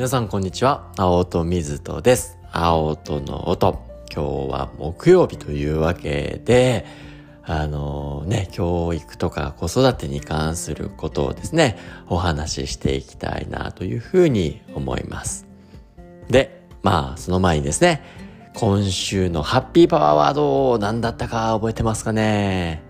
皆さんこんにちは。青戸水戸です。青戸の音。今日は木曜日というわけで、あのね、教育とか子育てに関することをですね、お話ししていきたいなというふうに思います。で、まあ、その前にですね、今週のハッピーパワーワード何だったか覚えてますかね？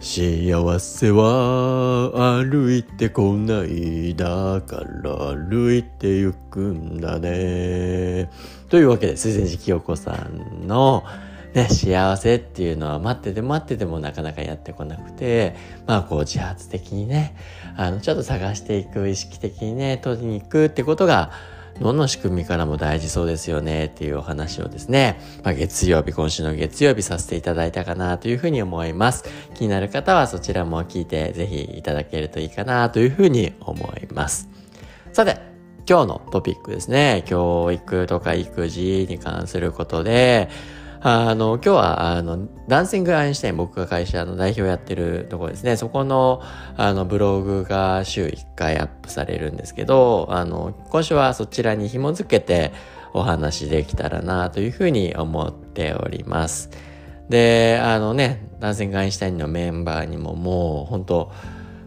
幸せは歩いてこないだから歩いて行くんだね。というわけで、水前寺清子さんのね、幸せっていうのは待ってて待っててもなかなかやってこなくて、まあこう自発的にね、あの、ちょっと探していく、意識的にね、取りに行くってことが、どの仕組みからも大事そうですよねっていうお話をですね、まあ、月曜日、今週の月曜日させていただいたかなというふうに思います。気になる方はそちらも聞いてぜひいただけるといいかなというふうに思います。さて、今日のトピックですね。教育とか育児に関することで、あの、今日は、あの、ダンシングアインシュタイン、僕が会社の代表やってるところですね。そこの、あの、ブログが週1回アップされるんですけど、あの、今週はそちらに紐づけてお話できたらなというふうに思っております。で、あのね、ダンシングアインシュタインのメンバーにももう、本当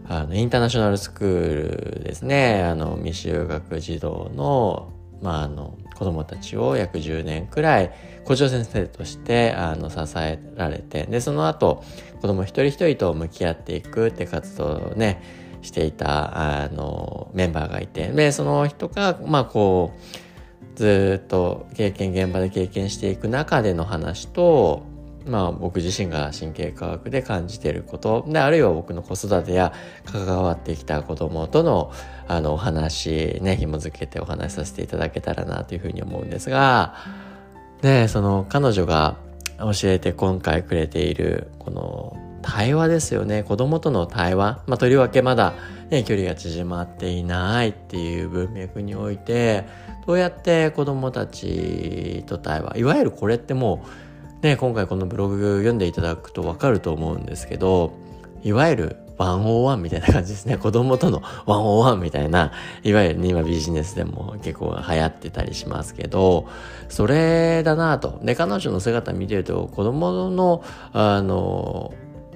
あの、インターナショナルスクールですね。あの、未就学児童の、まあ、あの、子供たちを約10年くらい校長先生としてあの支えられてでその後子供一人一人と向き合っていくって活動をねしていたあのメンバーがいてでその人がまあこうずっと経験現場で経験していく中での話とまあ僕自身が神経科学で感じていることであるいは僕の子育てや関わってきた子供とのあのお話ね紐付けてお話しさせていただけたらなというふうに思うんですがねその彼女が教えて今回くれているこの対話ですよね。子供との対話、まあ、とりわけまだ、ね、距離が縮まっていないっていう文脈においてどうやって子供たちと対話いわゆるこれってもうね、今回このブログ読んでいただくとわかると思うんですけど、いわゆる101みたいな感じですね。子供との101みたいな、いわゆる、今ビジネスでも結構流行ってたりしますけど、それだなと。で、彼女の姿見てると、子供の、あの、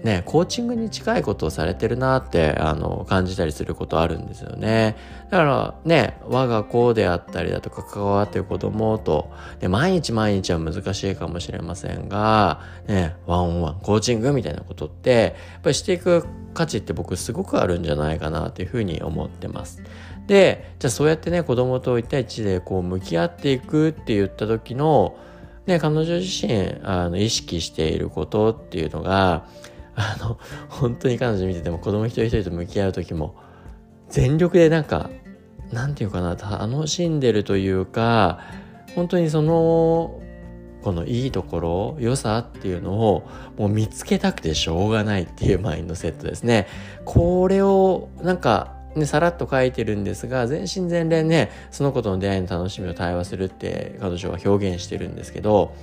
ね、コーチングに近いことをされてるなってあの感じたりすることあるんですよね。だからね、我が子であったりだとか関わってる子供と、で毎日毎日は難しいかもしれませんが、ね、ワンオンワン、コーチングみたいなことって、やっぱりしていく価値って僕すごくあるんじゃないかなというふうに思ってます。で、じゃあそうやってね、子供と一対一でこう向き合っていくって言った時の、ね、彼女自身あの意識していることっていうのが、あの本当に彼女見てても子供一人一人と向き合う時も全力でなんかなんていうかな楽しんでるというか本当にそのこのいいところ良さっていうのをもう見つけたくてしょうがないっていうマインドセットですね。これをなんかね、さらっと書いてるんですが全身全霊ねその子との出会いの楽しみを対話するって彼女は表現してるんですけど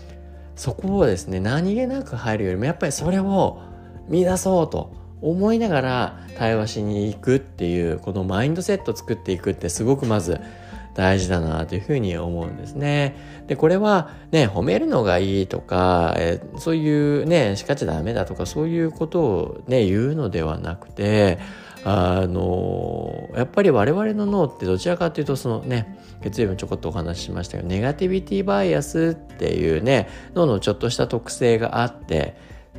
そこをですね何気なく入るよりもやっぱりそれを見出そうと思いながら対話しに行くっていうこのマインドセット作っていくってすごくまず大事だなというふうに思うんですね。で、これはね、褒めるのがいいとか、えそういうね、叱っちダメだとか、そういうことをね、言うのではなくて、あのやっぱり我々の脳ってどちらかというとそのね月曜日もちょこっとお話ししましたけどネガティビティバイアスっていうね脳のちょっとした特性があって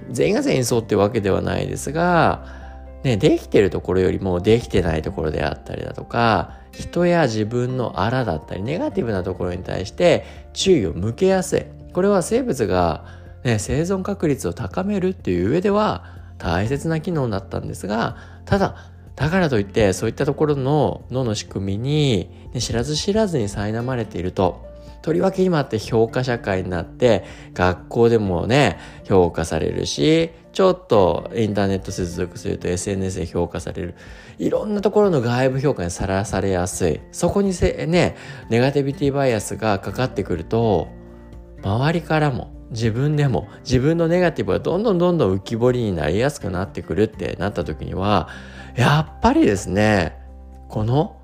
全員が全員そうってわけではないですが、ね、できてるところよりもできてないところであったりだとか、人や自分のあらだったり、ネガティブなところに対して注意を向けやすい。これは生物が、ね、生存確率を高めるっていう上では大切な機能だったんですが、ただ、だからといってそういったところの脳の仕組みに、ね、知らず知らずに苛まれているととりわけ今って評価社会になって学校でもね評価されるしちょっとインターネット接続すると SNS で評価される。いろんなところの外部評価にさらされやすい。そこにせねネガティビティバイアスがかかってくると周りからも自分でも自分のネガティブがどんどんどんどん浮き彫りになりやすくなってくるってなった時にはやっぱりですねこの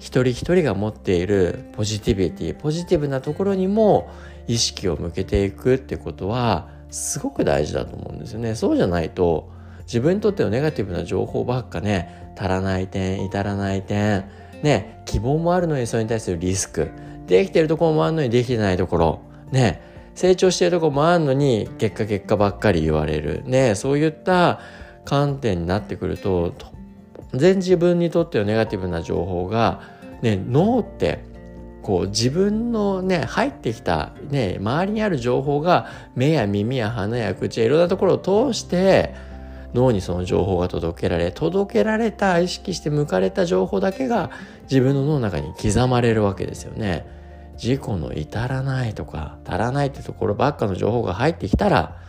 一人一人が持っているポジティビティポジティブなところにも意識を向けていくってことはすごく大事だと思うんですよね。そうじゃないと自分にとってのネガティブな情報ばっかね足らない点至らない点ね希望もあるのにそれに対するリスクできてるところもあるのにできてないところね成長してるところもあるのに結果結果ばっかり言われるねそういった観点になってくると全自分にとってのネガティブな情報が、ね、脳ってこう自分のね入ってきた、ね、周りにある情報が目や耳や鼻や口やいろんなところを通して脳にその情報が届けられ届けられた意識して向かれた情報だけが自分の脳の中に刻まれるわけですよね。事故の至らないとか足らないってところばっかの情報が入ってきたら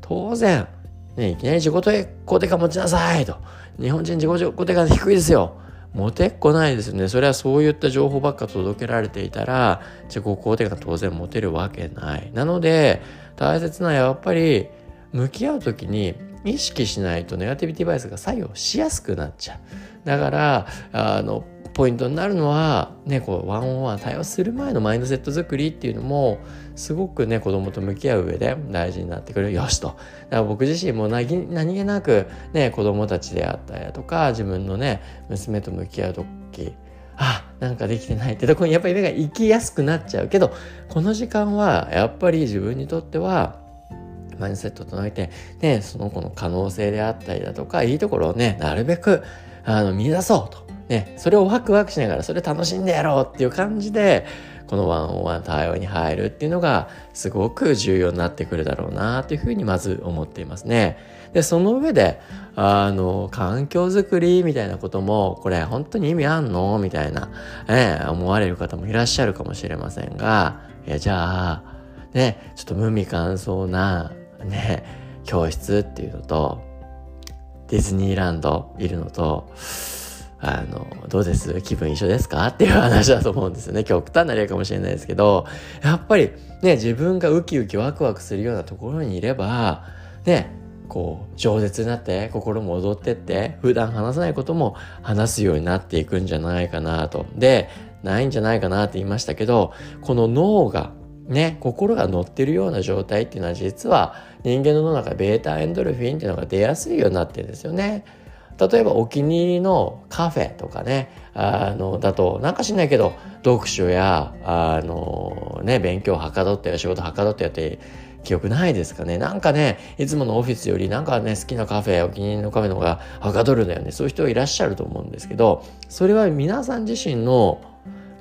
当然、ね、いきなり自己肯定感持ちなさいと。日本人自己肯定感低いですよ。モテっこないですよね。それはそういった情報ばっか届けられていたら自己肯定感当然持てるわけない。なので大切なのはやっぱり向き合う時に意識しないとネガティビティバイスが作用しやすくなっちゃう。だからあのポイントになるのはねこうワンオンワン対応する前のマインドセット作りっていうのもすごくね子供と向き合う上で大事になってくる。よしと。だから僕自身も何気なくね子供たちであったりだとか自分のね娘と向き合う時あなんかできてないってとこにやっぱり目が行きやすくなっちゃうけどこの時間はやっぱり自分にとってはマインドセットとえて、ね、その子の可能性であったりだとかいいところをねなるべくあの見出そうと。ね、それをワクワクしながらそれ楽しんでやろうっていう感じでこのワンオンワン対応に入るっていうのがすごく重要になってくるだろうなというふうにまず思っていますね。でその上であの環境づくりみたいなこともこれ本当に意味あんの？みたいな、え思われる方もいらっしゃるかもしれませんがいやじゃあねちょっと無味乾燥なね教室っていうのとディズニーランドいるのとあの、どうです？気分一緒ですか？っていう話だと思うんですよね。極端な例かもしれないですけど、やっぱりね、自分がウキウキワクワクするようなところにいれば、ね、こう、饒舌になって心も踊ってって、普段話さないことも話すようになっていくんじゃないかなと。で、ないんじゃないかなって言いましたけど、この脳がね、心が乗ってるような状態っていうのは実は人間の脳の中ベータエンドルフィンっていうのが出やすいようになってるんですよね。例えばお気に入りのカフェとかね、あの、だと、なんか知んないけど、読書や、あの、ね、勉強はかどって仕事はかどってやって記憶ないですかね。なんかね、いつものオフィスよりなんかね、好きなカフェ、お気に入りのカフェの方がはかどるんだよね。そういう人いらっしゃると思うんですけど、それは皆さん自身の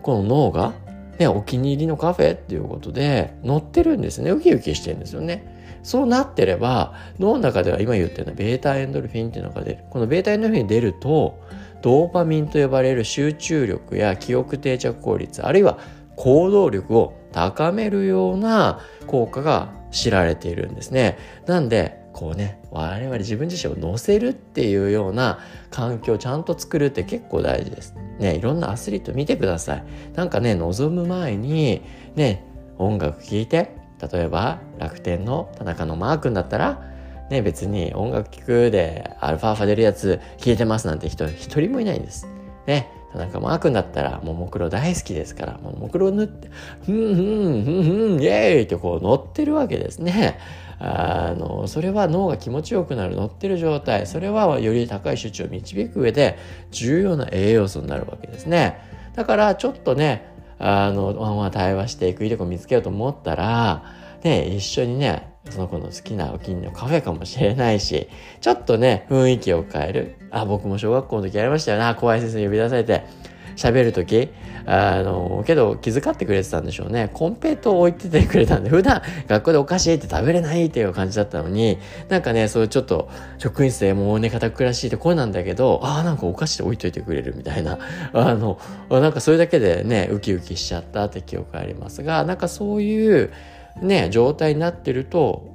この脳が、ね、お気に入りのカフェっていうことで乗ってるんですね。ウキウキしてるんですよね。そうなってれば脳の中では今言ってるのはベータエンドルフィンっていうのが出るこのベータエンドルフィン出るとドーパミンと呼ばれる集中力や記憶定着効率あるいは行動力を高めるような効果が知られているんですね。なんでこうね我々自分自身を乗せるっていうような環境をちゃんと作るって結構大事です。ねいろんなアスリート見てください。なんかね望む前にね音楽聴いて例えば楽天の田中のマー君だったらね別に音楽聴くでアルファーファ出るやつ聴いてますなんて人一人もいないんです。ね田中マー君だったらももクロ大好きですからももクロ塗ってふんふんふんふんイエーイってこう乗ってるわけですね。あのそれは脳が気持ちよくなる乗ってる状態それはより高い集中を導く上で重要な栄養素になるわけですね。だからちょっとねあの、まあ、対話していくいいとこ見つけようと思ったら、ね、一緒にね、その子の好きなお気に入りのカフェかもしれないし、ちょっとね、雰囲気を変える。あ、僕も小学校の時やりましたよな、怖い先生呼び出されて。喋る時あのけど気遣ってくれてたんでしょうねコンペイトを置いててくれたんで普段学校でお菓子って食べれないっていう感じだったのになんかねそういうちょっと職員室でもうね堅苦しいって声なんだけどああなんかお菓子で置いといてくれるみたいなあのなんかそれだけでねウキウキしちゃったって記憶ありますがなんかそういうね状態になってると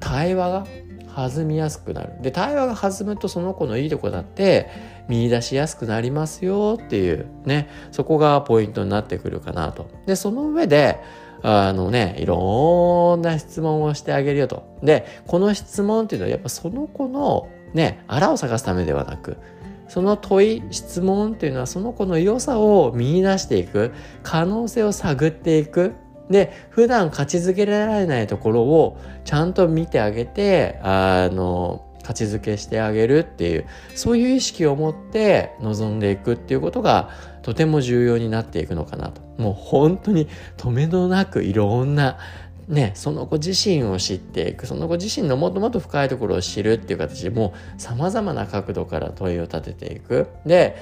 対話が弾みやすくなる。で、対話が弾むとその子のいいとこだって見出しやすくなりますよっていうね、そこがポイントになってくるかなと。で、その上で、あのね、いろんな質問をしてあげるよと。で、この質問っていうのはやっぱその子のね、あらを探すためではなく、その問い質問っていうのはその子の良さを見出していく可能性を探っていくで普段勝ちづけられないところをちゃんと見てあげてあの価値づけしてあげるっていうそういう意識を持って臨んでいくっていうことがとても重要になっていくのかなと。もう本当に止めどなくいろんなね、その子自身を知っていく。その子自身のもっともっと深いところを知るっていう形でもうさまざまな角度から問いを立てていく。で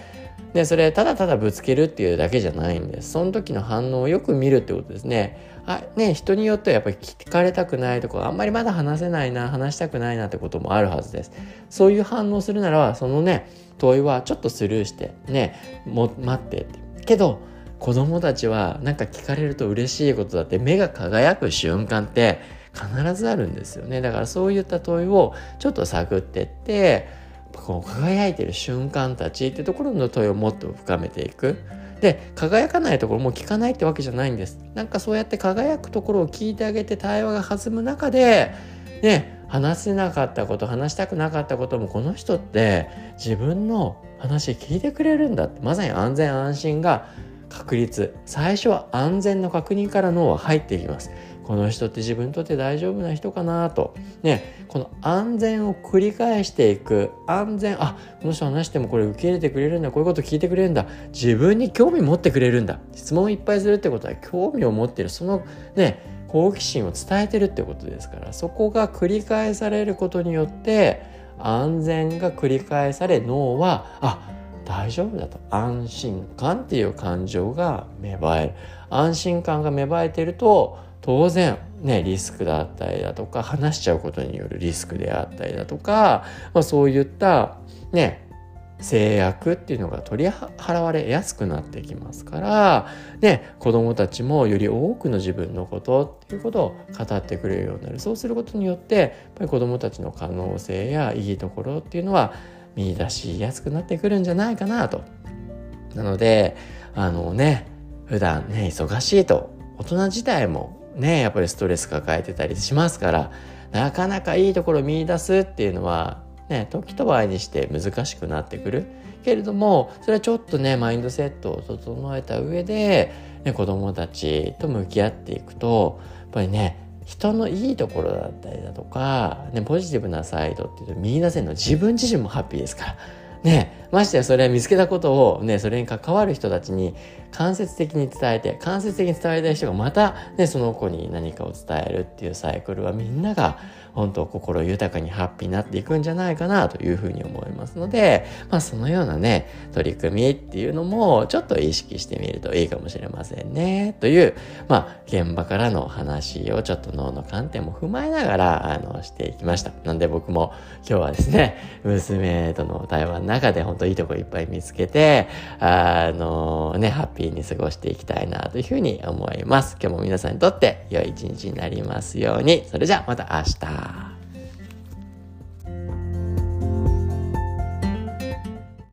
でそれただただぶつけるっていうだけじゃないんです。その時の反応をよく見るってことですね。あね人によってはやっぱり聞かれたくないとかあんまりまだ話せないな話したくないなってこともあるはずです。そういう反応するならそのね問いはちょっとスルーしてねも待ってって。けど子供たちはなんか聞かれると嬉しいことだって目が輝く瞬間って必ずあるんですよね。だからそういった問いをちょっと探ってってこう輝いてる瞬間たちってところの問いをもっと深めていく。で輝かないところも聞かないってわけじゃないんです。なんかそうやって輝くところを聞いてあげて対話が弾む中でね話せなかったこと話したくなかったこともこの人って自分の話聞いてくれるんだって。まさに安全安心が確率最初は安全の確認から脳は入っていきます。この人って自分にとって大丈夫な人かなと。ねこの安全を繰り返していく。安全あこの人話してもこれ受け入れてくれるんだ。こういうこと聞いてくれるんだ。自分に興味持ってくれるんだ。質問いっぱいするってことは興味を持ってる。そのね好奇心を伝えてるってことですから。そこが繰り返されることによって安全が繰り返され脳はあ大丈夫だと。安心感っていう感情が芽生える。安心感が芽生えてると当然ねリスクだったりだとか話しちゃうことによるリスクであったりだとか、まあ、そういったね制約っていうのが取り払われやすくなってきますから、ね、子供たちもより多くの自分のことっていうことを語ってくれるようになるそうすることによってやっぱり子供たちの可能性やいいところっていうのは見出しやすくなってくるんじゃないかなと。なので、あのね、普段ね、忙しいと、大人自体もね、やっぱりストレス抱えてたりしますから、なかなかいいところ見出すっていうのは、ね、時と場合にして難しくなってくる。けれども、それはちょっとね、マインドセットを整えた上で、ね、子供たちと向き合っていくと、やっぱりね、人のいいところだったりだとか、ね、ポジティブなサイドっていうと見出せるの自分自身もハッピーですから。ね、ましてやそれは見つけたことをね、それに関わる人たちに間接的に伝えて、間接的に伝えたい人がまたね、その子に何かを伝えるっていうサイクルはみんなが本当心豊かにハッピーになっていくんじゃないかなというふうに思いますので、まあそのようなね、取り組みっていうのもちょっと意識してみるといいかもしれませんね。という、まあ現場からの話をちょっと脳の観点も踏まえながら、あの、していきました。なんで僕も今日はですね、娘との対話の中で本当いいとこいっぱい見つけて、あのね、ハッピーに過ごしていきたいなというふうに思います。今日も皆さんにとって良い一日になりますように。それじゃあまた明日。